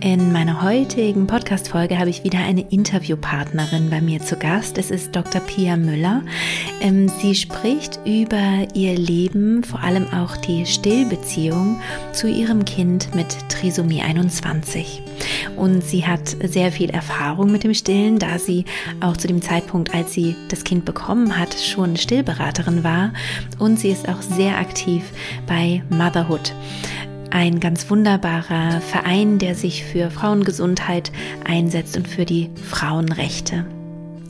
In meiner heutigen Podcast-Folge habe ich wieder eine Interviewpartnerin bei mir zu Gast. Es ist Dr. Pia Müller. Ähm, sie spricht über ihr Leben, vor allem auch die Stillbeziehung zu ihrem Kind mit Trisomie 21. Und sie hat sehr viel Erfahrung mit dem Stillen, da sie auch zu dem Zeitpunkt, als sie das Kind bekommen hat, schon Stillberaterin war. Und sie ist auch sehr aktiv bei Motherhood ein ganz wunderbarer Verein, der sich für Frauengesundheit einsetzt und für die Frauenrechte.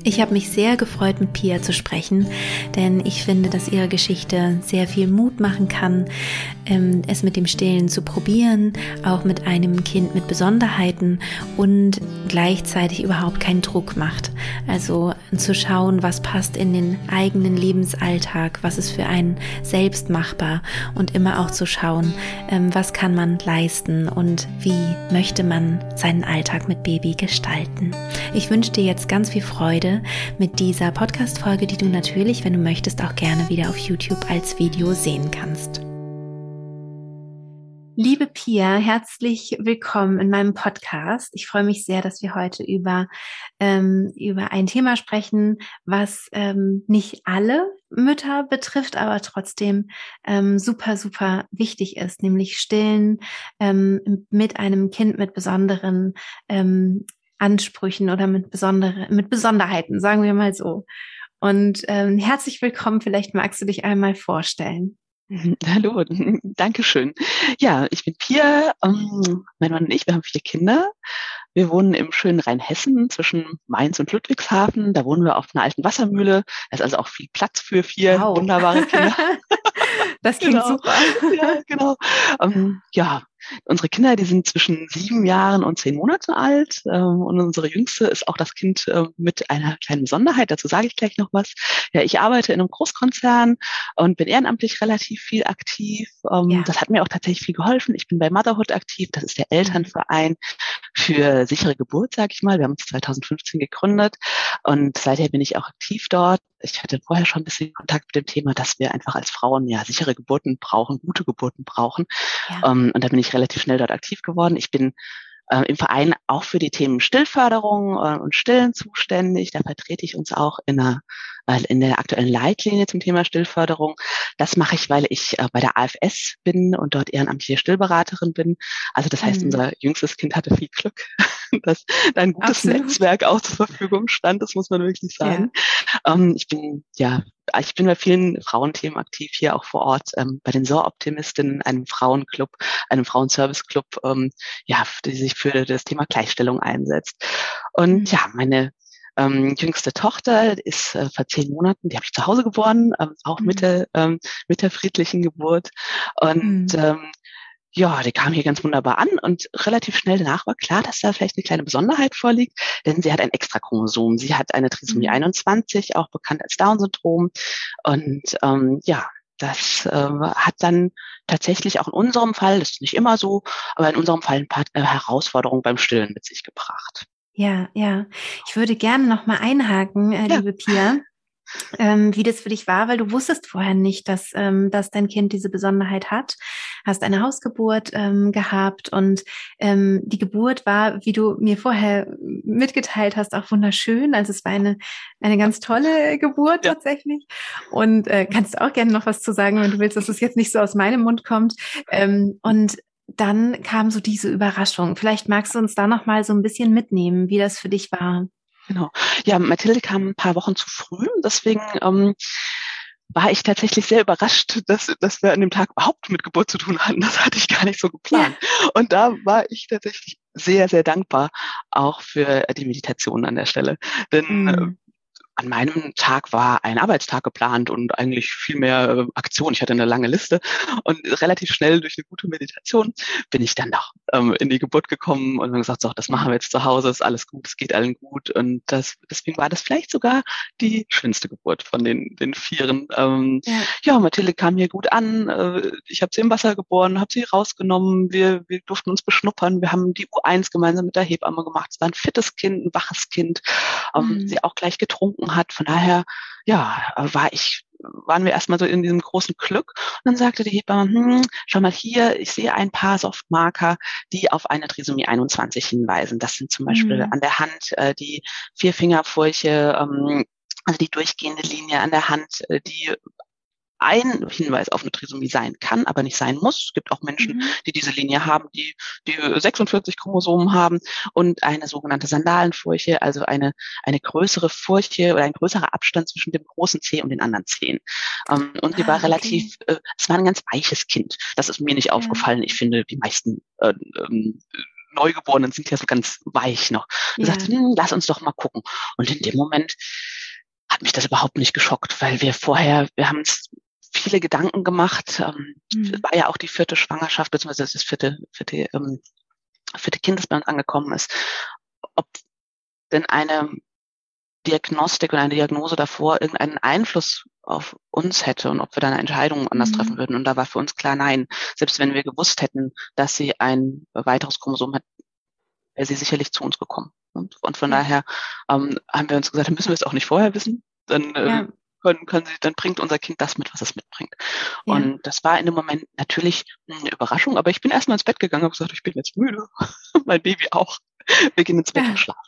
Ich habe mich sehr gefreut, mit Pia zu sprechen, denn ich finde, dass ihre Geschichte sehr viel Mut machen kann, ähm, es mit dem Stillen zu probieren, auch mit einem Kind mit Besonderheiten und gleichzeitig überhaupt keinen Druck macht. Also zu schauen, was passt in den eigenen Lebensalltag, was ist für einen selbst machbar und immer auch zu schauen, ähm, was kann man leisten und wie möchte man seinen Alltag mit Baby gestalten. Ich wünsche dir jetzt ganz viel Freude mit dieser Podcast-Folge, die du natürlich, wenn du möchtest, auch gerne wieder auf YouTube als Video sehen kannst. Liebe Pia, herzlich willkommen in meinem Podcast. Ich freue mich sehr, dass wir heute über, ähm, über ein Thema sprechen, was ähm, nicht alle Mütter betrifft, aber trotzdem ähm, super, super wichtig ist, nämlich Stillen ähm, mit einem Kind mit besonderen ähm, Ansprüchen oder mit besondere, mit Besonderheiten, sagen wir mal so. Und ähm, herzlich willkommen. Vielleicht magst du dich einmal vorstellen. Hallo, danke schön. Ja, ich bin Pia, ähm, mein Mann und ich, wir haben vier Kinder. Wir wohnen im schönen Rheinhessen zwischen Mainz und Ludwigshafen. Da wohnen wir auf einer alten Wassermühle. Da ist also auch viel Platz für vier wow. wunderbare Kinder. das klingt genau. super. Ja, genau. Ähm, ja, Unsere Kinder, die sind zwischen sieben Jahren und zehn Monate alt. Ähm, und unsere Jüngste ist auch das Kind äh, mit einer kleinen Besonderheit. Dazu sage ich gleich noch was. Ja, ich arbeite in einem Großkonzern und bin ehrenamtlich relativ viel aktiv. Ähm, ja. Das hat mir auch tatsächlich viel geholfen. Ich bin bei Motherhood aktiv. Das ist der. Elternverein für sichere Geburt, sage ich mal. Wir haben uns 2015 gegründet und seither bin ich auch aktiv dort. Ich hatte vorher schon ein bisschen Kontakt mit dem Thema, dass wir einfach als Frauen ja sichere Geburten brauchen, gute Geburten brauchen. Ja. Ähm, und da bin ich relativ schnell dort aktiv geworden. Ich bin äh, im Verein auch für die Themen Stillförderung äh, und Stillen zuständig. Da vertrete ich uns auch in einer in der aktuellen Leitlinie zum Thema Stillförderung. Das mache ich, weil ich äh, bei der AFS bin und dort ehrenamtliche Stillberaterin bin. Also das heißt, mhm. unser jüngstes Kind hatte viel Glück, dass da ein gutes Absolut. Netzwerk auch zur Verfügung stand. Das muss man wirklich sagen. Ja. Ähm, ich bin ja ich bin bei vielen Frauenthemen aktiv hier auch vor Ort, ähm, bei den Sohr-Optimistinnen, einem Frauenclub, einem Frauenservice-Club, ähm, ja, die sich für das Thema Gleichstellung einsetzt. Und mhm. ja, meine ähm, jüngste Tochter ist äh, vor zehn Monaten, die habe ich zu Hause geboren, ähm, auch mhm. mit, der, ähm, mit der friedlichen Geburt. Und mhm. ähm, ja, die kam hier ganz wunderbar an und relativ schnell danach war klar, dass da vielleicht eine kleine Besonderheit vorliegt, denn sie hat ein Extrachromosom. Sie hat eine Trisomie 21, mhm. auch bekannt als Down-Syndrom. Und ähm, ja, das äh, hat dann tatsächlich auch in unserem Fall, das ist nicht immer so, aber in unserem Fall ein paar äh, Herausforderungen beim Stillen mit sich gebracht. Ja, ja. Ich würde gerne noch mal einhaken, äh, ja. liebe Pia, ähm, wie das für dich war, weil du wusstest vorher nicht, dass, ähm, dass dein Kind diese Besonderheit hat. Hast eine Hausgeburt ähm, gehabt und ähm, die Geburt war, wie du mir vorher mitgeteilt hast, auch wunderschön. Also es war eine, eine ganz tolle Geburt ja. tatsächlich. Und äh, kannst du auch gerne noch was zu sagen, wenn du willst, dass es jetzt nicht so aus meinem Mund kommt. Ähm, und dann kam so diese Überraschung. Vielleicht magst du uns da noch mal so ein bisschen mitnehmen, wie das für dich war. Genau. Ja, Mathilde kam ein paar Wochen zu früh, deswegen ähm, war ich tatsächlich sehr überrascht, dass, dass wir an dem Tag überhaupt mit Geburt zu tun hatten. Das hatte ich gar nicht so geplant. Ja. Und da war ich tatsächlich sehr, sehr dankbar auch für die Meditation an der Stelle. Denn mhm an meinem Tag war ein Arbeitstag geplant und eigentlich viel mehr äh, Aktion. Ich hatte eine lange Liste und relativ schnell durch eine gute Meditation bin ich dann noch ähm, in die Geburt gekommen und habe gesagt, so, das machen wir jetzt zu Hause, ist alles gut, es geht allen gut. Und das, deswegen war das vielleicht sogar die schönste Geburt von den, den Vieren. Ähm, ja. ja, Mathilde kam hier gut an. Äh, ich habe sie im Wasser geboren, habe sie rausgenommen. Wir, wir durften uns beschnuppern. Wir haben die U1 gemeinsam mit der Hebamme gemacht. Es war ein fittes Kind, ein waches Kind, ähm, mhm. sie auch gleich getrunken getrunken hat. Von daher, ja, war ich, waren wir erstmal so in diesem großen Glück. Und dann sagte die Hebamme, hm, schau mal hier, ich sehe ein paar Softmarker, die auf eine Trisomie 21 hinweisen. Das sind zum Beispiel mhm. an der Hand äh, die Vierfingerfurche, ähm, also die durchgehende Linie an der Hand, äh, die ein Hinweis auf eine Trisomie sein kann, aber nicht sein muss. Es gibt auch Menschen, mhm. die diese Linie haben, die, die 46 Chromosomen haben und eine sogenannte Sandalenfurche, also eine, eine größere Furche oder ein größerer Abstand zwischen dem großen Zeh und den anderen Zehen. Ähm, und ah, sie war relativ, okay. äh, es war ein ganz weiches Kind. Das ist mir nicht ja. aufgefallen. Ich finde, die meisten äh, ähm, Neugeborenen sind ja so ganz weich noch. Ja. sagt, hm, lass uns doch mal gucken. Und in dem Moment hat mich das überhaupt nicht geschockt, weil wir vorher, wir haben es viele Gedanken gemacht. Ähm, mhm. War ja auch die vierte Schwangerschaft, beziehungsweise das vierte, vierte, ähm, vierte Kind, das bei uns angekommen ist. Ob denn eine Diagnostik oder eine Diagnose davor irgendeinen Einfluss auf uns hätte und ob wir dann eine Entscheidung anders mhm. treffen würden. Und da war für uns klar, nein. Selbst wenn wir gewusst hätten, dass sie ein weiteres Chromosom hat, wäre sie sicherlich zu uns gekommen. Und, von ja. daher ähm, haben wir uns gesagt, müssen wir es auch nicht vorher wissen. Dann ähm, ja können, können sie, dann bringt unser Kind das mit, was es mitbringt. Ja. Und das war in dem Moment natürlich eine Überraschung, aber ich bin erstmal ins Bett gegangen und gesagt, ich bin jetzt müde. mein Baby auch. Wir gehen ins Bett ja. und schlafen.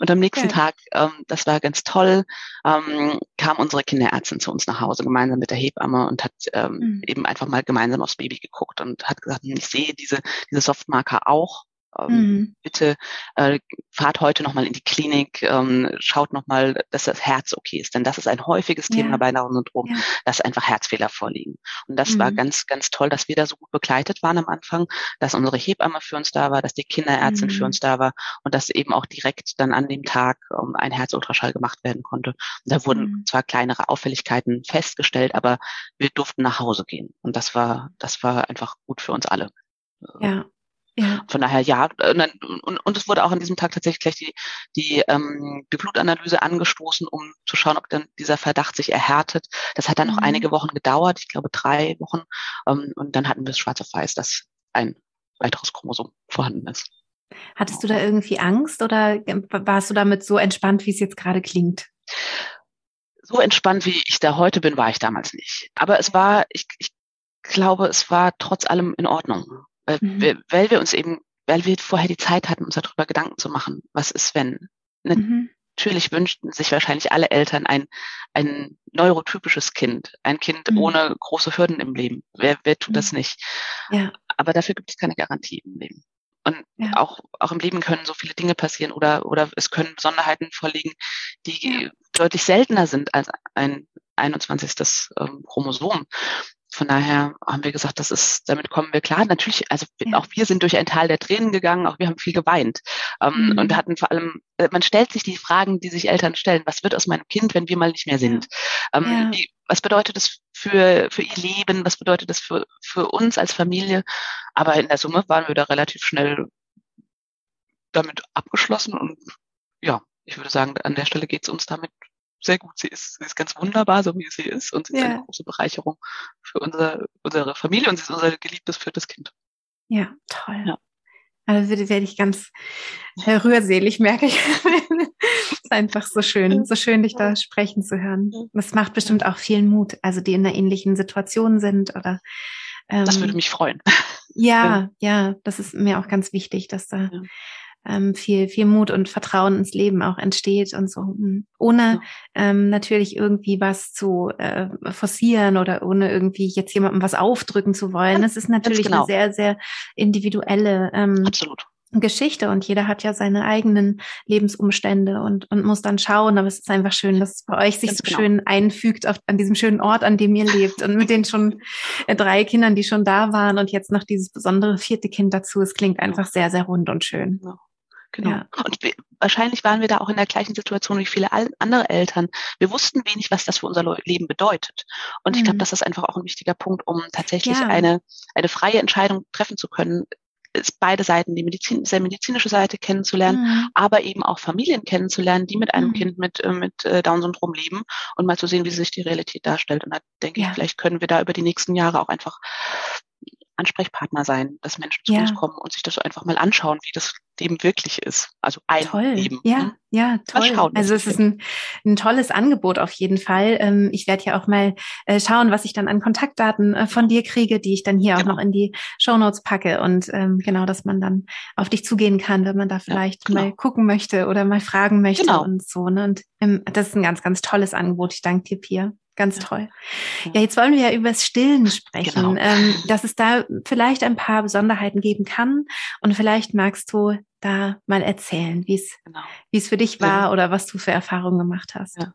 Und am nächsten ja. Tag, ähm, das war ganz toll, ähm, kam unsere Kinderärztin zu uns nach Hause, gemeinsam mit der Hebamme und hat ähm, mhm. eben einfach mal gemeinsam aufs Baby geguckt und hat gesagt, ich sehe diese, diese Softmarker auch mhm. bitte äh, fahrt heute nochmal in die Klinik, ähm, schaut nochmal, dass das Herz okay ist. Denn das ist ein häufiges Thema ja. bei Down-Syndrom, ja. dass einfach Herzfehler vorliegen. Und das mhm. war ganz, ganz toll, dass wir da so gut begleitet waren am Anfang, dass unsere Hebamme für uns da war, dass die Kinderärztin mhm. für uns da war und dass eben auch direkt dann an dem Tag ähm, ein Herzultraschall gemacht werden konnte. Und da wurden mhm. zwar kleinere Auffälligkeiten festgestellt, aber wir durften nach Hause gehen. Und das war, das war einfach gut für uns alle. Ja, ja. Von daher ja, und, und, und es wurde auch an diesem Tag tatsächlich gleich die, die, ähm, die Blutanalyse angestoßen, um zu schauen, ob dann dieser Verdacht sich erhärtet. Das hat dann mhm. noch einige Wochen gedauert, ich glaube drei Wochen. Ähm, und dann hatten wir es schwarz auf weiß, dass ein weiteres Chromosom vorhanden ist. Hattest du da irgendwie Angst oder warst du damit so entspannt, wie es jetzt gerade klingt? So entspannt, wie ich da heute bin, war ich damals nicht. Aber es war, ich, ich glaube, es war trotz allem in Ordnung weil, mhm. wir, weil wir uns eben, weil wir vorher die Zeit hatten, uns darüber Gedanken zu machen, was ist, wenn. Mhm. Natürlich wünschten sich wahrscheinlich alle Eltern ein, ein neurotypisches Kind, ein Kind mhm. ohne große Hürden im Leben. Wer, wer tut das mhm. nicht? Ja. Aber dafür gibt es keine Garantie im Leben. Und ja. auch, auch im Leben können so viele Dinge passieren oder, oder es können Besonderheiten vorliegen, die ja. deutlich seltener sind als ein 21. Ähm, Chromosom. Von daher haben wir gesagt, das ist, damit kommen wir klar. Natürlich, also ja. auch wir sind durch ein Tal der Tränen gegangen, auch wir haben viel geweint. Ähm, mhm. Und hatten vor allem, äh, man stellt sich die Fragen, die sich Eltern stellen, was wird aus meinem Kind, wenn wir mal nicht mehr sind? Ja. Ähm, ja. Wie, was bedeutet das für, für ihr Leben? Was bedeutet das für, für uns als Familie? Aber in der Summe waren wir da relativ schnell damit abgeschlossen und ja, ich würde sagen, an der Stelle geht es uns damit sehr gut. Sie ist, sie ist ganz wunderbar, so wie sie ist. Und sie ist eine große Bereicherung für unsere, unsere Familie und sie ist unser geliebtes viertes Kind. Ja, toll. Ja. Also werde ich ganz rührselig, merke ich. ist einfach so schön, so schön, dich da sprechen zu hören. Das macht bestimmt auch vielen Mut, also die in einer ähnlichen Situation sind oder. Ähm, das würde mich freuen. Ja, ja, das ist mir auch ganz wichtig, dass da ja ähm, viel, viel Mut und Vertrauen ins Leben auch entsteht und so, hm, ohne ähm, natürlich irgendwie was zu äh, forcieren oder ohne irgendwie jetzt jemandem was aufdrücken zu wollen. Es ist natürlich genau. eine sehr, sehr individuelle ähm, Absolut. Geschichte und jeder hat ja seine eigenen Lebensumstände und, und muss dann schauen. Aber es ist einfach schön, dass es bei euch sich Ganz so genau. schön einfügt auf, an diesem schönen Ort, an dem ihr lebt und mit den schon äh, drei Kindern, die schon da waren und jetzt noch dieses besondere vierte Kind dazu. Es klingt einfach sehr, sehr rund und schön. Ja. Genau. Ja. Und wir, wahrscheinlich waren wir da auch in der gleichen Situation wie viele andere Eltern. Wir wussten wenig, was das für unser Leben bedeutet. Und mhm. ich glaube, das ist einfach auch ein wichtiger Punkt, um tatsächlich ja. eine, eine freie Entscheidung treffen zu können, ist beide Seiten, die Medizin, sehr medizinische Seite kennenzulernen, mhm. aber eben auch Familien kennenzulernen, die mit einem mhm. Kind mit, äh, mit äh, Down-Syndrom leben und mal zu sehen, wie sich die Realität darstellt. Und da denke ja. ich, vielleicht können wir da über die nächsten Jahre auch einfach Ansprechpartner sein, dass Menschen zu ja. uns kommen und sich das so einfach mal anschauen, wie das Leben wirklich ist. Also ein toll. Leben. Ja, hm? ja, toll. Also es ist ein, ein tolles Angebot auf jeden Fall. Ähm, ich werde ja auch mal äh, schauen, was ich dann an Kontaktdaten äh, von dir kriege, die ich dann hier genau. auch noch in die Show Notes packe und ähm, genau, dass man dann auf dich zugehen kann, wenn man da vielleicht ja, genau. mal gucken möchte oder mal fragen möchte genau. und so. Ne? Und ähm, das ist ein ganz, ganz tolles Angebot. Ich danke dir, Pia. Ganz toll. Ja, jetzt wollen wir ja über das Stillen sprechen, genau. ähm, dass es da vielleicht ein paar Besonderheiten geben kann. Und vielleicht magst du da mal erzählen, wie es, genau. wie es für dich war ja. oder was du für Erfahrungen gemacht hast. Ja.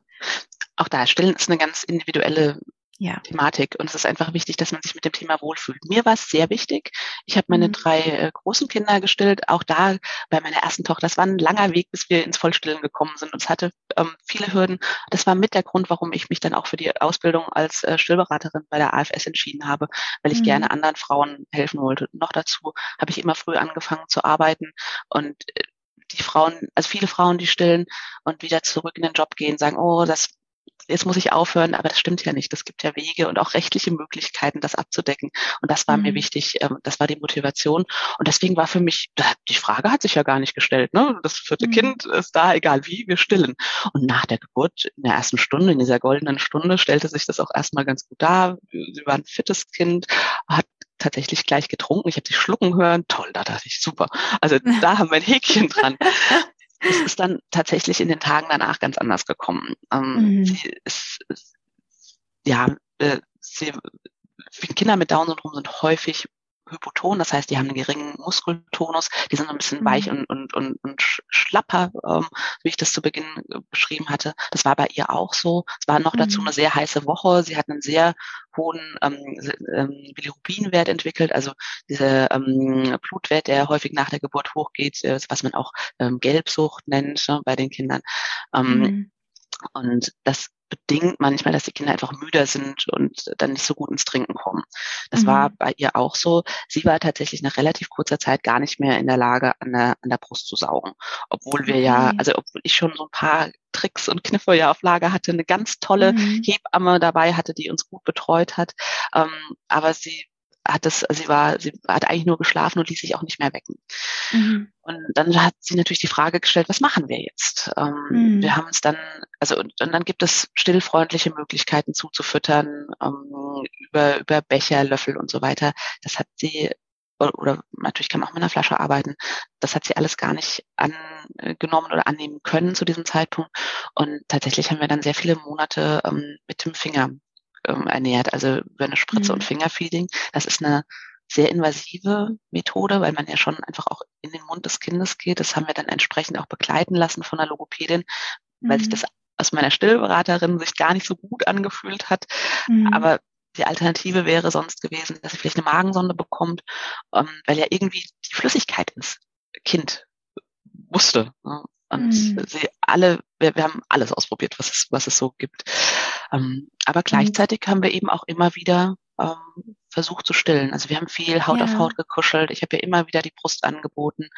Auch da, Stillen ist eine ganz individuelle ja. Thematik. Und es ist einfach wichtig, dass man sich mit dem Thema wohlfühlt. Mir war es sehr wichtig. Ich habe meine mhm. drei äh, großen Kinder gestillt. Auch da bei meiner ersten Tochter. Das war ein langer Weg, bis wir ins Vollstillen gekommen sind. Und es hatte ähm, viele Hürden. Das war mit der Grund, warum ich mich dann auch für die Ausbildung als äh, Stillberaterin bei der AFS entschieden habe, weil ich mhm. gerne anderen Frauen helfen wollte. Und noch dazu habe ich immer früh angefangen zu arbeiten und äh, die Frauen, also viele Frauen, die stillen und wieder zurück in den Job gehen, sagen, oh, das jetzt muss ich aufhören, aber das stimmt ja nicht. Es gibt ja Wege und auch rechtliche Möglichkeiten, das abzudecken. Und das war mhm. mir wichtig, ähm, das war die Motivation. Und deswegen war für mich, die Frage hat sich ja gar nicht gestellt. Ne? Das vierte mhm. Kind ist da, egal wie, wir stillen. Und nach der Geburt, in der ersten Stunde, in dieser goldenen Stunde, stellte sich das auch erstmal ganz gut dar. Sie war ein fittes Kind, hat tatsächlich gleich getrunken. Ich habe sie schlucken hören. Toll, da dachte ich, super. Also da haben wir ein Häkchen dran. Es ist dann tatsächlich in den Tagen danach ganz anders gekommen. Ähm, mhm. Sie ist, ja, äh, sie, Kinder mit Down-Syndrom sind häufig hypoton, das heißt, die haben einen geringen Muskeltonus, die sind ein bisschen mhm. weich und, und, und, und schlapper, ähm, wie ich das zu Beginn äh, beschrieben hatte. Das war bei ihr auch so. Es war noch mhm. dazu eine sehr heiße Woche. Sie hat einen sehr hohen ähm, ähm, Bilirubinwert entwickelt, also dieser ähm, Blutwert, der häufig nach der Geburt hochgeht, äh, was man auch ähm, Gelbsucht nennt ne, bei den Kindern. Ähm, mhm. Und das bedingt manchmal, dass die Kinder einfach müder sind und dann nicht so gut ins Trinken kommen. Das mhm. war bei ihr auch so. Sie war tatsächlich nach relativ kurzer Zeit gar nicht mehr in der Lage, an der, an der Brust zu saugen. Obwohl wir okay. ja, also obwohl ich schon so ein paar Tricks und Kniffe ja auf Lager hatte, eine ganz tolle mhm. Hebamme dabei hatte, die uns gut betreut hat. Ähm, aber sie hat es, sie war, sie hat eigentlich nur geschlafen und ließ sich auch nicht mehr wecken. Mhm. Und dann hat sie natürlich die Frage gestellt, was machen wir jetzt? Ähm, mhm. Wir haben uns dann, also und, und, dann gibt es stillfreundliche Möglichkeiten zuzufüttern, ähm, über, über Becher, Löffel und so weiter. Das hat sie oder natürlich kann man auch mit einer Flasche arbeiten. Das hat sie alles gar nicht angenommen oder annehmen können zu diesem Zeitpunkt. Und tatsächlich haben wir dann sehr viele Monate ähm, mit dem Finger ähm, ernährt, also über eine Spritze mhm. und Fingerfeeding. Das ist eine sehr invasive Methode, weil man ja schon einfach auch in den Mund des Kindes geht. Das haben wir dann entsprechend auch begleiten lassen von der Logopädin, weil sich mhm. das aus meiner Stillberaterin sich gar nicht so gut angefühlt hat. Mhm. Aber die Alternative wäre sonst gewesen, dass sie vielleicht eine Magensonde bekommt, ähm, weil ja irgendwie die Flüssigkeit ins Kind musste. Ne? Und mhm. sie alle, wir, wir haben alles ausprobiert, was es, was es so gibt. Ähm, aber mhm. gleichzeitig haben wir eben auch immer wieder ähm, versucht zu stillen. Also wir haben viel Haut ja. auf Haut gekuschelt. Ich habe ihr immer wieder die Brust angeboten.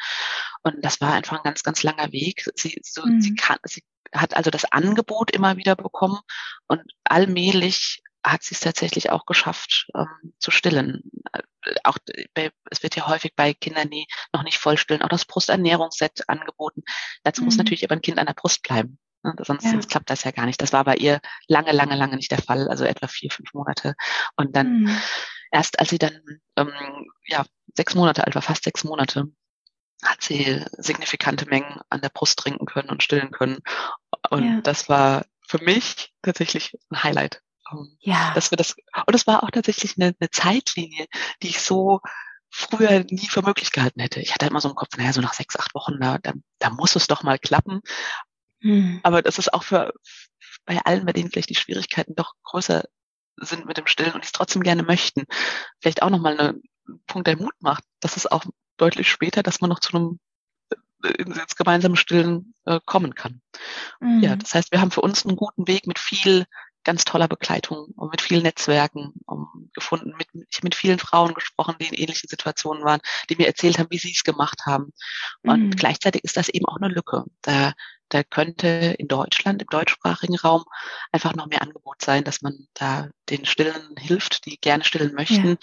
Und das war einfach ein ganz, ganz langer Weg. Sie, so, mhm. sie, kann, sie hat also das Angebot immer wieder bekommen und allmählich hat sie es tatsächlich auch geschafft ähm, zu stillen. Äh, auch bei, es wird ja häufig bei Kindern, die noch nicht voll stillen, auch das Brusternährungsset angeboten. Dazu mhm. muss natürlich aber ein Kind an der Brust bleiben. Ne? Sonst, ja. sonst klappt das ja gar nicht. Das war bei ihr lange, lange, lange nicht der Fall, also etwa vier, fünf Monate. Und dann mhm. erst als sie dann ähm, ja sechs Monate alt war, fast sechs Monate, hat sie signifikante Mengen an der Brust trinken können und stillen können. Und ja. das war für mich tatsächlich ein Highlight. Ähm, ja. Dass wir das, und es war auch tatsächlich eine, eine Zeitlinie, die ich so früher nie für möglich gehalten hätte. Ich hatte immer so im Kopf, naja, so nach sechs, acht Wochen, da, da, da muss es doch mal klappen. Hm. Aber das ist auch für bei allen, bei denen vielleicht die Schwierigkeiten doch größer sind mit dem Stillen und die es trotzdem gerne möchten, vielleicht auch nochmal ein Punkt, der Mut macht. Das ist auch deutlich später, dass man noch zu einem ins gemeinsame Stillen äh, kommen kann. Mhm. Ja, das heißt, wir haben für uns einen guten Weg mit viel ganz toller Begleitung und mit vielen Netzwerken um, gefunden, mit, ich mit vielen Frauen gesprochen, die in ähnlichen Situationen waren, die mir erzählt haben, wie sie es gemacht haben. Und mhm. gleichzeitig ist das eben auch eine Lücke. Da, da könnte in Deutschland, im deutschsprachigen Raum, einfach noch mehr Angebot sein, dass man da den Stillen hilft, die gerne stillen möchten, ja.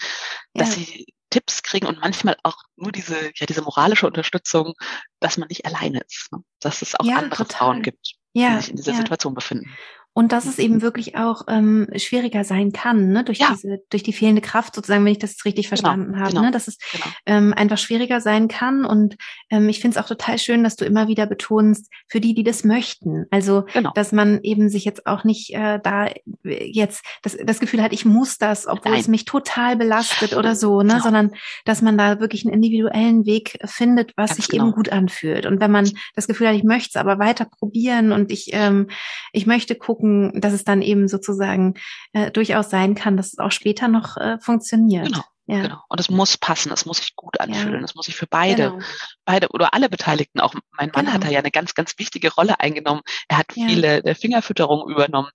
dass ja. sie Tipps kriegen und manchmal auch nur diese, ja, diese moralische Unterstützung, dass man nicht alleine ist, ne? dass es auch ja, andere total. Frauen gibt, die sich in dieser Situation befinden. Und dass es eben wirklich auch ähm, schwieriger sein kann, ne? durch, ja. diese, durch die fehlende Kraft, sozusagen, wenn ich das richtig genau, verstanden genau, habe, genau, ne? dass es genau. ähm, einfach schwieriger sein kann. Und ähm, ich finde es auch total schön, dass du immer wieder betonst, für die, die das möchten. Also, genau. dass man eben sich jetzt auch nicht äh, da jetzt das, das Gefühl hat, ich muss das, obwohl Nein. es mich total belastet oder so, ne? Genau. sondern dass man da wirklich einen individuellen Weg findet, was Ganz sich eben gut anfühlt. Und wenn man das Gefühl hat, ich möchte es aber weiter probieren und ich, ähm, ich möchte gucken, gucken, dass es dann eben sozusagen äh, durchaus sein kann, dass es auch später noch äh, funktioniert. Genau. Ja. Genau. Und es muss passen, es muss sich gut anfühlen, ja. es muss sich für beide, genau. beide oder alle Beteiligten, auch mein Mann genau. hat da ja eine ganz, ganz wichtige Rolle eingenommen. Er hat ja. viele der Fingerfütterung übernommen.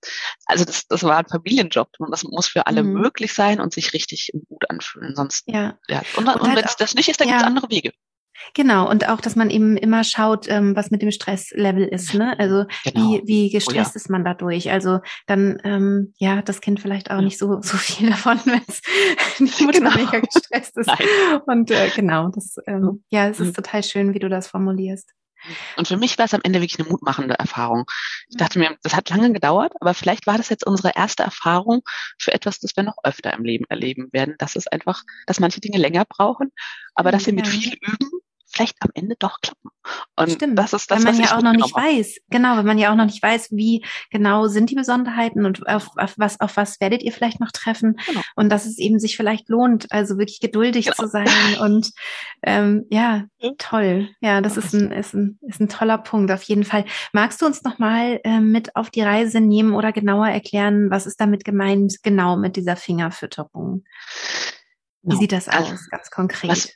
Also das, das war ein Familienjob und das muss für alle mhm. möglich sein und sich richtig gut anfühlen. Sonst, ja. ja. Und, und, und halt wenn es das nicht ist, dann gibt es andere Wege. Genau, und auch, dass man eben immer schaut, ähm, was mit dem Stresslevel ist. Ne? Also genau. wie, wie gestresst oh, ja. ist man dadurch. Also dann, ähm, ja, das Kind vielleicht auch ja. nicht so, so viel davon, wenn es nicht genau. mega gestresst ist. Nein. Und äh, genau, das, ähm, ja, es ist mhm. total schön, wie du das formulierst. Und für mich war es am Ende wirklich eine mutmachende Erfahrung. Ich dachte mir, das hat lange gedauert, aber vielleicht war das jetzt unsere erste Erfahrung für etwas, das wir noch öfter im Leben erleben werden. Dass es einfach, dass manche Dinge länger brauchen, aber dass sie mit viel Üben vielleicht am Ende doch klappen. Und Stimmt, das ist das, wenn man ja auch noch nicht weiß, genau, wenn man ja auch noch nicht weiß, wie genau sind die Besonderheiten und auf, auf was, auf was werdet ihr vielleicht noch treffen genau. und dass es eben sich vielleicht lohnt, also wirklich geduldig genau. zu sein und ähm, ja, ja, toll. Ja, das ist ein, ist ein, ist ein toller Punkt auf jeden Fall. Magst du uns nochmal äh, mit auf die Reise nehmen oder genauer erklären, was ist damit gemeint, genau mit dieser Fingerfütterung? Wie genau. sieht das also, aus, ganz konkret? Was,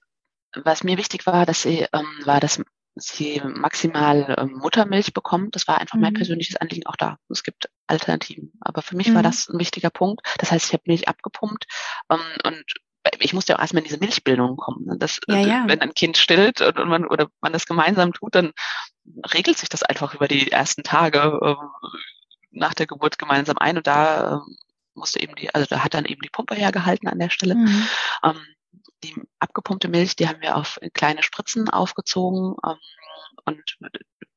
was mir wichtig war, dass sie, ähm, war, dass sie maximal ähm, Muttermilch bekommt. Das war einfach mhm. mein persönliches Anliegen auch da. Es gibt Alternativen. Aber für mich mhm. war das ein wichtiger Punkt. Das heißt, ich habe Milch abgepumpt ähm, und ich musste ja auch erstmal in diese Milchbildung kommen. Ne? Das, ja, ja. Wenn ein Kind stillt und, und man, oder man das gemeinsam tut, dann regelt sich das einfach über die ersten Tage äh, nach der Geburt gemeinsam ein und da äh, musste eben die, also da hat dann eben die Pumpe hergehalten an der Stelle. Mhm. Ähm, die abgepumpte Milch, die haben wir auf kleine Spritzen aufgezogen ähm, und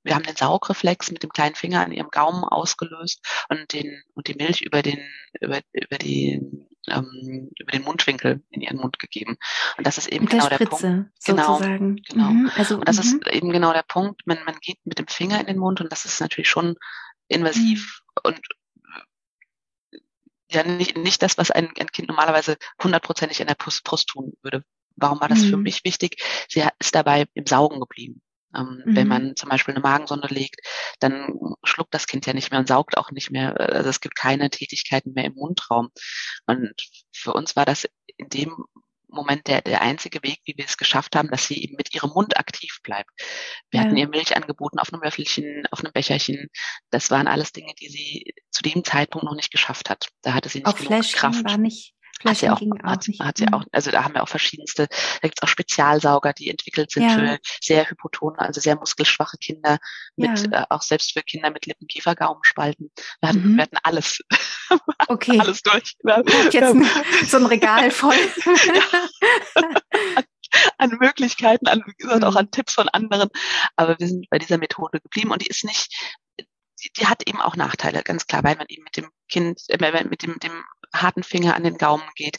wir haben den Saugreflex mit dem kleinen Finger an ihrem Gaumen ausgelöst und den und die Milch über den über über die ähm, über den Mundwinkel in ihren Mund gegeben. Und das ist eben genau der, Spritze, der Punkt. Genau, sozusagen. genau. Mhm, also, und das ist mhm. eben genau der Punkt. Man, man geht mit dem Finger in den Mund und das ist natürlich schon invasiv mhm. und ja nicht, nicht das, was ein, ein Kind normalerweise hundertprozentig in der Brust, Brust tun würde. Warum war das mhm. für mich wichtig? Sie ist dabei im Saugen geblieben. Ähm, mhm. Wenn man zum Beispiel eine Magensonde legt, dann schluckt das Kind ja nicht mehr und saugt auch nicht mehr. Also es gibt keine Tätigkeiten mehr im Mundraum. Und für uns war das in dem Moment der, der einzige Weg, wie wir es geschafft haben, dass sie eben mit ihrem Mund aktiv bleibt. Wir ja. hatten ihr Milch angeboten auf einem Löffelchen, auf einem Becherchen. Das waren alles Dinge, die sie zu dem Zeitpunkt noch nicht geschafft hat. Da hatte sie nicht auf genug Fläschchen Kraft. War nicht hat sie auch, hat, hat sie auch, also da haben wir auch verschiedenste, da gibt es auch Spezialsauger, die entwickelt sind ja. für sehr hypotone, also sehr muskelschwache Kinder, mit ja. äh, auch selbst für Kinder mit Lippen, Kiefer, Gaumenspalten. Wir hatten, mhm. wir hatten alles. Okay. alles durch. Ja. Jetzt ein, so ein Regal voll. an Möglichkeiten, an, wie gesagt, auch an Tipps von anderen. Aber wir sind bei dieser Methode geblieben und die ist nicht, die, hat eben auch Nachteile, ganz klar, weil man eben mit dem Kind, äh, mit dem, dem harten Finger an den Gaumen geht.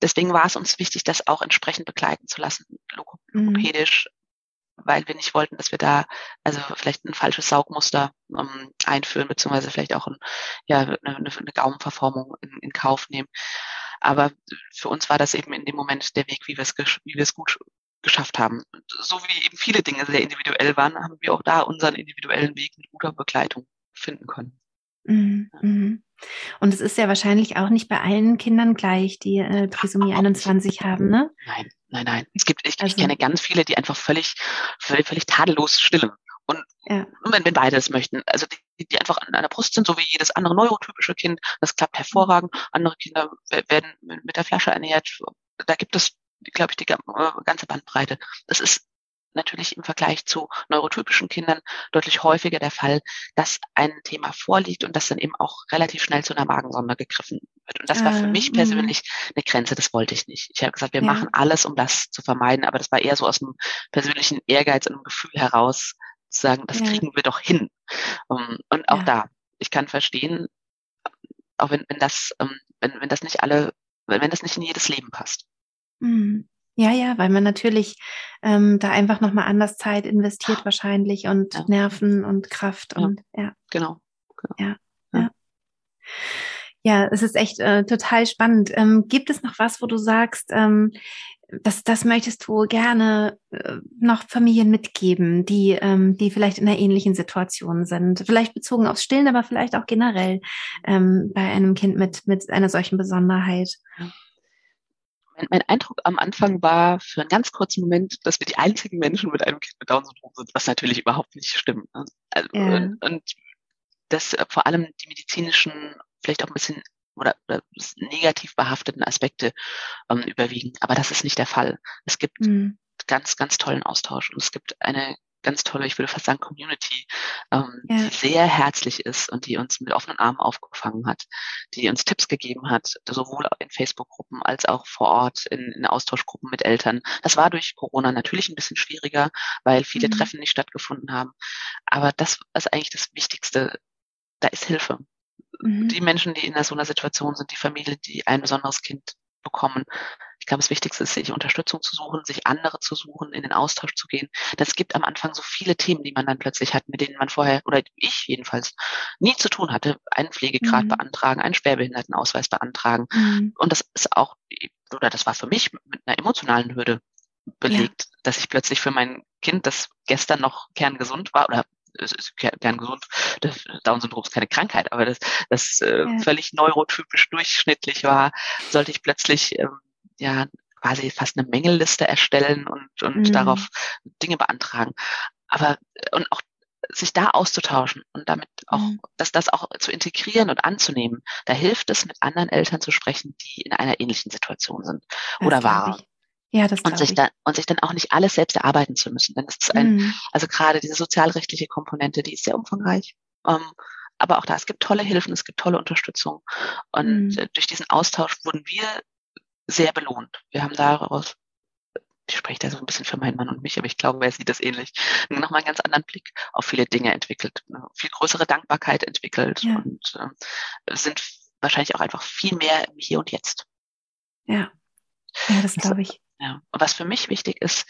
Deswegen war es uns wichtig, das auch entsprechend begleiten zu lassen, logopädisch, mhm. weil wir nicht wollten, dass wir da also vielleicht ein falsches Saugmuster ähm, einführen, beziehungsweise vielleicht auch ein, ja, eine, eine Gaumenverformung in, in Kauf nehmen. Aber für uns war das eben in dem Moment der Weg, wie wir es, wie wir es gut geschafft haben. so wie eben viele Dinge sehr individuell waren, haben wir auch da unseren individuellen Weg mit guter Begleitung finden können. Mhm. Mhm. Und es ist ja wahrscheinlich auch nicht bei allen Kindern gleich, die äh, Trisomie 21 haben, ne? Nein. nein, nein. Es gibt, ich, also, ich kenne ganz viele, die einfach völlig, völlig, völlig tadellos stillen. Und ja. wenn, wenn beide das möchten, also die, die einfach an einer Brust sind, so wie jedes andere neurotypische Kind, das klappt hervorragend. Andere Kinder werden mit der Flasche ernährt. Da gibt es, glaube ich, die äh, ganze Bandbreite. Das ist natürlich im Vergleich zu neurotypischen Kindern deutlich häufiger der Fall, dass ein Thema vorliegt und dass dann eben auch relativ schnell zu einer Magensonde gegriffen wird. Und das war für ah, mich mhm. persönlich eine Grenze, das wollte ich nicht. Ich habe gesagt, wir ja. machen alles, um das zu vermeiden, aber das war eher so aus einem persönlichen Ehrgeiz und einem Gefühl heraus, zu sagen, das ja. kriegen wir doch hin. Und auch ja. da, ich kann verstehen, auch wenn, wenn das, ähm, wenn, wenn das nicht alle, wenn das nicht in jedes Leben passt. Mhm. Ja, ja, weil man natürlich ähm, da einfach nochmal anders Zeit investiert wahrscheinlich und ja. Nerven und Kraft und ja. Genau. genau. Ja, ja. Ja, es ist echt äh, total spannend. Ähm, gibt es noch was, wo du sagst, ähm, das, das möchtest du gerne äh, noch Familien mitgeben, die, ähm, die vielleicht in einer ähnlichen Situation sind? Vielleicht bezogen aufs Stillen, aber vielleicht auch generell ähm, bei einem Kind mit, mit einer solchen Besonderheit. Ja mein, Eindruck am Anfang war für einen ganz kurzen Moment, dass wir die einzigen Menschen mit einem Kind mit Down-Syndrom sind, was natürlich überhaupt nicht stimmt. Ne? Also, ja. und, und dass äh, vor allem die medizinischen, vielleicht auch ein bisschen oder, oder negativ behafteten Aspekte ähm, überwiegen. Aber das ist nicht der Fall. Es gibt mhm. ganz, ganz tollen Austausch und es gibt eine ganz tolle, ich würde fast sagen, Community, ähm, ja. die sehr herzlich ist und die uns mit offenen Armen aufgefangen hat, die uns Tipps gegeben hat, sowohl in Facebook-Gruppen als auch vor Ort in, in, Austauschgruppen mit Eltern. Das war durch Corona natürlich ein bisschen schwieriger, weil viele mhm. Treffen nicht stattgefunden haben. Aber das ist eigentlich das Wichtigste. Da ist Hilfe. Mhm. Die Menschen, die in so einer Situation sind, die Familie, die ein besonderes Kind bekommen. Ich glaube, das Wichtigste ist, sich Unterstützung zu suchen, sich andere zu suchen, in den Austausch zu gehen. Das gibt am Anfang so viele Themen, die man dann plötzlich hat, mit denen man vorher, oder ich jedenfalls, nie zu tun hatte. Einen Pflegegrad mhm. beantragen, einen Schwerbehindertenausweis beantragen. Mhm. Und das ist auch, oder das war für mich mit einer emotionalen Hürde belegt, ja. dass ich plötzlich für mein Kind, das gestern noch kerngesund war, oder es ist kerngesund. Das Down-Syndrom ist keine Krankheit, aber das, das äh, ja. völlig neurotypisch durchschnittlich war, sollte ich plötzlich ähm, ja quasi fast eine Mängelliste erstellen und, und mhm. darauf Dinge beantragen. Aber und auch sich da auszutauschen und damit auch, mhm. dass das auch zu integrieren und anzunehmen, da hilft es, mit anderen Eltern zu sprechen, die in einer ähnlichen Situation sind das oder waren. Ja, das und sich ich. dann und sich dann auch nicht alles selbst erarbeiten zu müssen. Denn es ist ein, mhm. also gerade diese sozialrechtliche Komponente, die ist sehr umfangreich. Ähm, aber auch da, es gibt tolle Hilfen, es gibt tolle Unterstützung. Und mhm. durch diesen Austausch wurden wir sehr belohnt. Wir haben daraus, ich spreche da so ein bisschen für meinen Mann und mich, aber ich glaube, er sieht das ähnlich, nochmal einen ganz anderen Blick auf viele Dinge entwickelt, eine viel größere Dankbarkeit entwickelt ja. und äh, sind wahrscheinlich auch einfach viel mehr im Hier und Jetzt. Ja, ja das glaube ich. Ja. Und was für mich wichtig ist,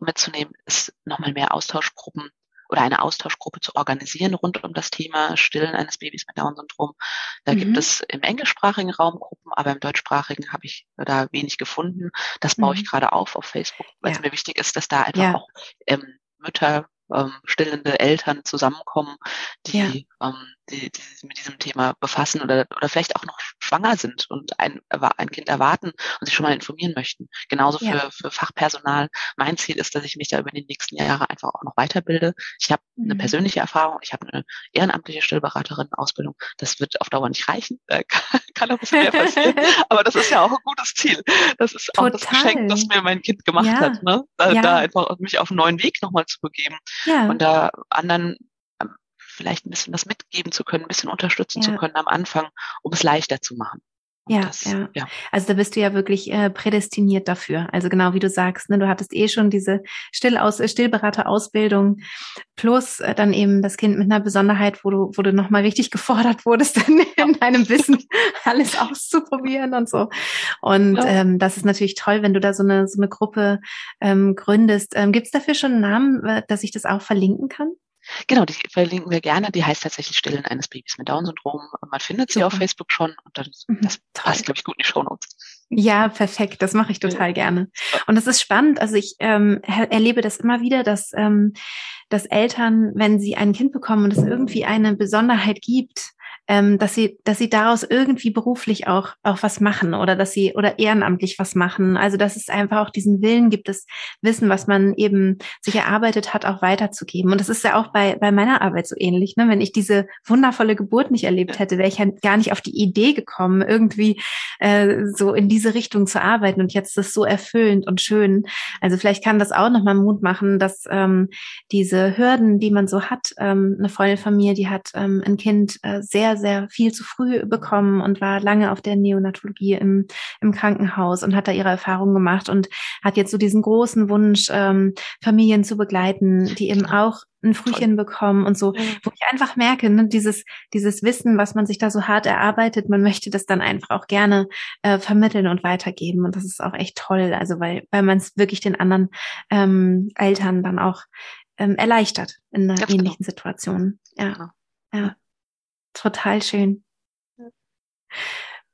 mitzunehmen, ist nochmal mehr Austauschgruppen oder eine Austauschgruppe zu organisieren rund um das Thema Stillen eines Babys mit Down-Syndrom. Da mhm. gibt es im englischsprachigen Raum Gruppen, aber im deutschsprachigen habe ich da wenig gefunden. Das baue mhm. ich gerade auf auf Facebook, weil ja. es mir wichtig ist, dass da einfach ja. auch ähm, Mütter, ähm, stillende Eltern zusammenkommen, die ja. ähm, die, die sich mit diesem Thema befassen oder, oder vielleicht auch noch schwanger sind und ein, ein Kind erwarten und sich schon mal informieren möchten. Genauso für, ja. für Fachpersonal. Mein Ziel ist, dass ich mich da über die nächsten Jahre einfach auch noch weiterbilde. Ich habe mhm. eine persönliche Erfahrung, ich habe eine ehrenamtliche Stillberaterin-Ausbildung. Das wird auf Dauer nicht reichen, äh, kann, kann auch ein bisschen mehr passieren, aber das ist ja auch ein gutes Ziel. Das ist Total. auch das Geschenk, das mir mein Kind gemacht ja. hat, ne? Da, ja. da einfach mich auf einen neuen Weg nochmal zu begeben und da anderen vielleicht ein bisschen was mitgeben zu können, ein bisschen unterstützen ja. zu können am Anfang, um es leichter zu machen. Ja, das, ja, ja. Also da bist du ja wirklich äh, prädestiniert dafür. Also genau wie du sagst, ne, du hattest eh schon diese Stillaus Stillberaterausbildung plus äh, dann eben das Kind mit einer Besonderheit, wo du, wo du nochmal richtig gefordert wurdest, dann in deinem Wissen alles auszuprobieren und so. Und ja. ähm, das ist natürlich toll, wenn du da so eine, so eine Gruppe ähm, gründest. Ähm, Gibt es dafür schon einen Namen, äh, dass ich das auch verlinken kann? Genau, die verlinken wir gerne. Die heißt tatsächlich Stillen eines Babys mit Down-Syndrom. Man findet sie Super. auf Facebook schon und dann, mhm, das passt, glaube ich, gut in die Shownotes. Ja, perfekt. Das mache ich total gerne. Und es ist spannend. Also ich ähm, erlebe das immer wieder, dass, ähm, dass Eltern, wenn sie ein Kind bekommen und es irgendwie eine Besonderheit gibt, ähm, dass sie, dass sie daraus irgendwie beruflich auch, auch was machen oder dass sie oder ehrenamtlich was machen. Also dass es einfach auch diesen Willen gibt, das Wissen, was man eben sich erarbeitet hat, auch weiterzugeben. Und das ist ja auch bei, bei meiner Arbeit so ähnlich. Ne? Wenn ich diese wundervolle Geburt nicht erlebt hätte, wäre ich ja gar nicht auf die Idee gekommen, irgendwie äh, so in diese Richtung zu arbeiten. Und jetzt ist es so erfüllend und schön. Also vielleicht kann das auch nochmal Mut machen, dass ähm, diese Hürden, die man so hat, ähm, eine Freundin von mir, die hat ähm, ein Kind äh, sehr, sehr viel zu früh bekommen und war lange auf der Neonatologie im, im Krankenhaus und hat da ihre Erfahrungen gemacht und hat jetzt so diesen großen Wunsch, ähm, Familien zu begleiten, die eben auch ein Frühchen bekommen und so, wo ich einfach merke, ne, dieses, dieses Wissen, was man sich da so hart erarbeitet, man möchte das dann einfach auch gerne äh, vermitteln und weitergeben. Und das ist auch echt toll, also weil, weil man es wirklich den anderen ähm, Eltern dann auch ähm, erleichtert in einer ähnlichen. Situation. Ja. Genau. ja. Total schön.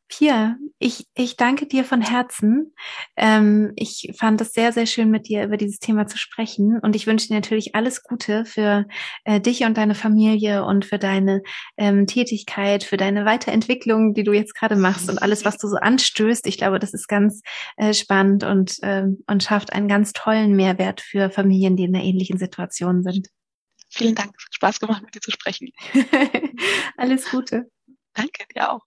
Pia, ich, ich danke dir von Herzen. Ähm, ich fand es sehr, sehr schön, mit dir über dieses Thema zu sprechen. Und ich wünsche dir natürlich alles Gute für äh, dich und deine Familie und für deine ähm, Tätigkeit, für deine Weiterentwicklung, die du jetzt gerade machst und alles, was du so anstößt. Ich glaube, das ist ganz äh, spannend und, ähm, und schafft einen ganz tollen Mehrwert für Familien, die in einer ähnlichen Situation sind. Vielen Dank. Spaß gemacht, mit dir zu sprechen. alles Gute. Danke, dir auch.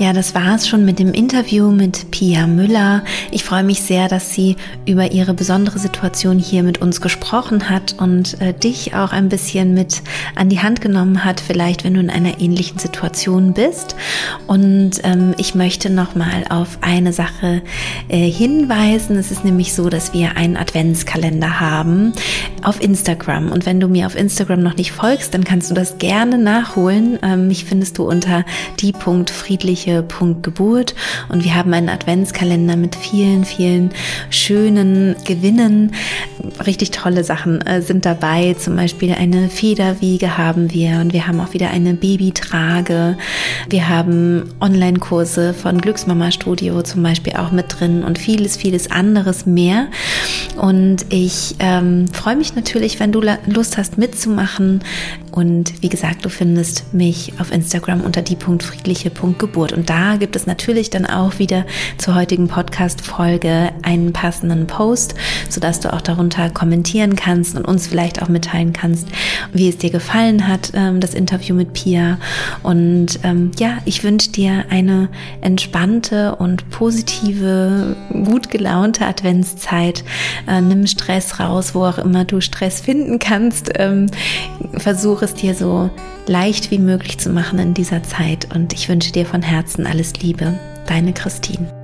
Ja, das war es schon mit dem Interview mit Pia Müller. Ich freue mich sehr, dass sie über ihre besondere Situation hier mit uns gesprochen hat und äh, dich auch ein bisschen mit an die Hand genommen hat, vielleicht wenn du in einer ähnlichen Situation bist. Und ähm, ich möchte nochmal auf eine Sache äh, hinweisen. Es ist nämlich so, dass wir einen Adventskalender haben auf Instagram. Und wenn du mir auf Instagram noch nicht folgst, dann kannst du das gerne nachholen. Ähm, mich findest du unter die.friedlich Geburt und wir haben einen Adventskalender mit vielen, vielen schönen Gewinnen. Richtig tolle Sachen äh, sind dabei. Zum Beispiel eine Federwiege haben wir und wir haben auch wieder eine Babytrage. Wir haben Online-Kurse von Glücksmama Studio zum Beispiel auch mit drin und vieles, vieles anderes mehr. Und ich ähm, freue mich natürlich, wenn du Lust hast mitzumachen. Und wie gesagt, du findest mich auf Instagram unter die.friedliche.geburt. Und da gibt es natürlich dann auch wieder zur heutigen Podcast-Folge einen passenden Post, sodass du auch darunter kommentieren kannst und uns vielleicht auch mitteilen kannst, wie es dir gefallen hat, ähm, das Interview mit Pia. Und ähm, ja, ich wünsche dir eine entspannte und positive, gut gelaunte Adventszeit. Äh, nimm Stress raus, wo auch immer du Stress finden kannst. Ähm, versuche es dir so leicht wie möglich zu machen in dieser Zeit. Und ich wünsche dir von Herzen alles Liebe. Deine Christine.